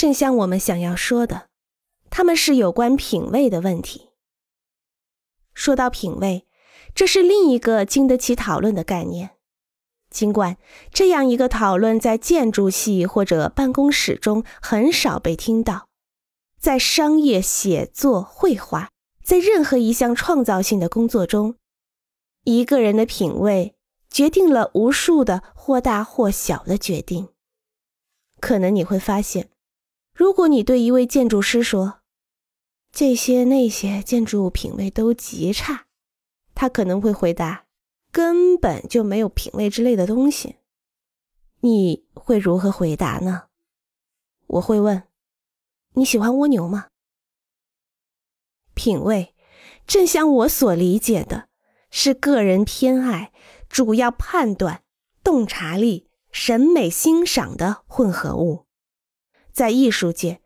正像我们想要说的，他们是有关品味的问题。说到品味，这是另一个经得起讨论的概念。尽管这样一个讨论在建筑系或者办公室中很少被听到，在商业、写作、绘画，在任何一项创造性的工作中，一个人的品味决定了无数的或大或小的决定。可能你会发现，如果你对一位建筑师说这些那些建筑物品味都极差，他可能会回答。根本就没有品味之类的东西，你会如何回答呢？我会问：你喜欢蜗牛吗？品味，正像我所理解的，是个人偏爱、主要判断、洞察力、审美欣赏的混合物。在艺术界，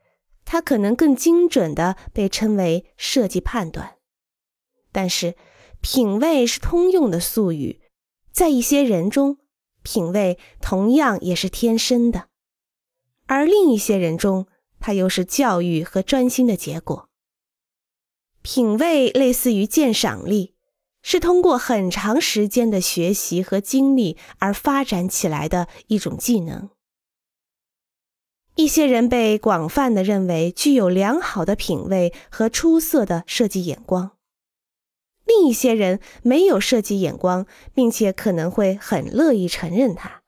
它可能更精准的被称为设计判断，但是。品味是通用的术语，在一些人中，品味同样也是天生的；而另一些人中，它又是教育和专心的结果。品味类似于鉴赏力，是通过很长时间的学习和经历而发展起来的一种技能。一些人被广泛的认为具有良好的品味和出色的设计眼光。另一些人没有设计眼光，并且可能会很乐意承认它。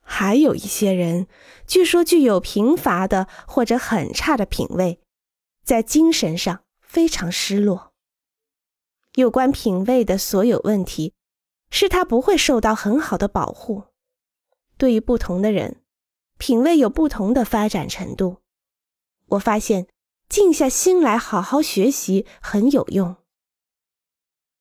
还有一些人据说具有贫乏的或者很差的品味，在精神上非常失落。有关品味的所有问题，是他不会受到很好的保护。对于不同的人，品味有不同的发展程度。我发现静下心来好好学习很有用。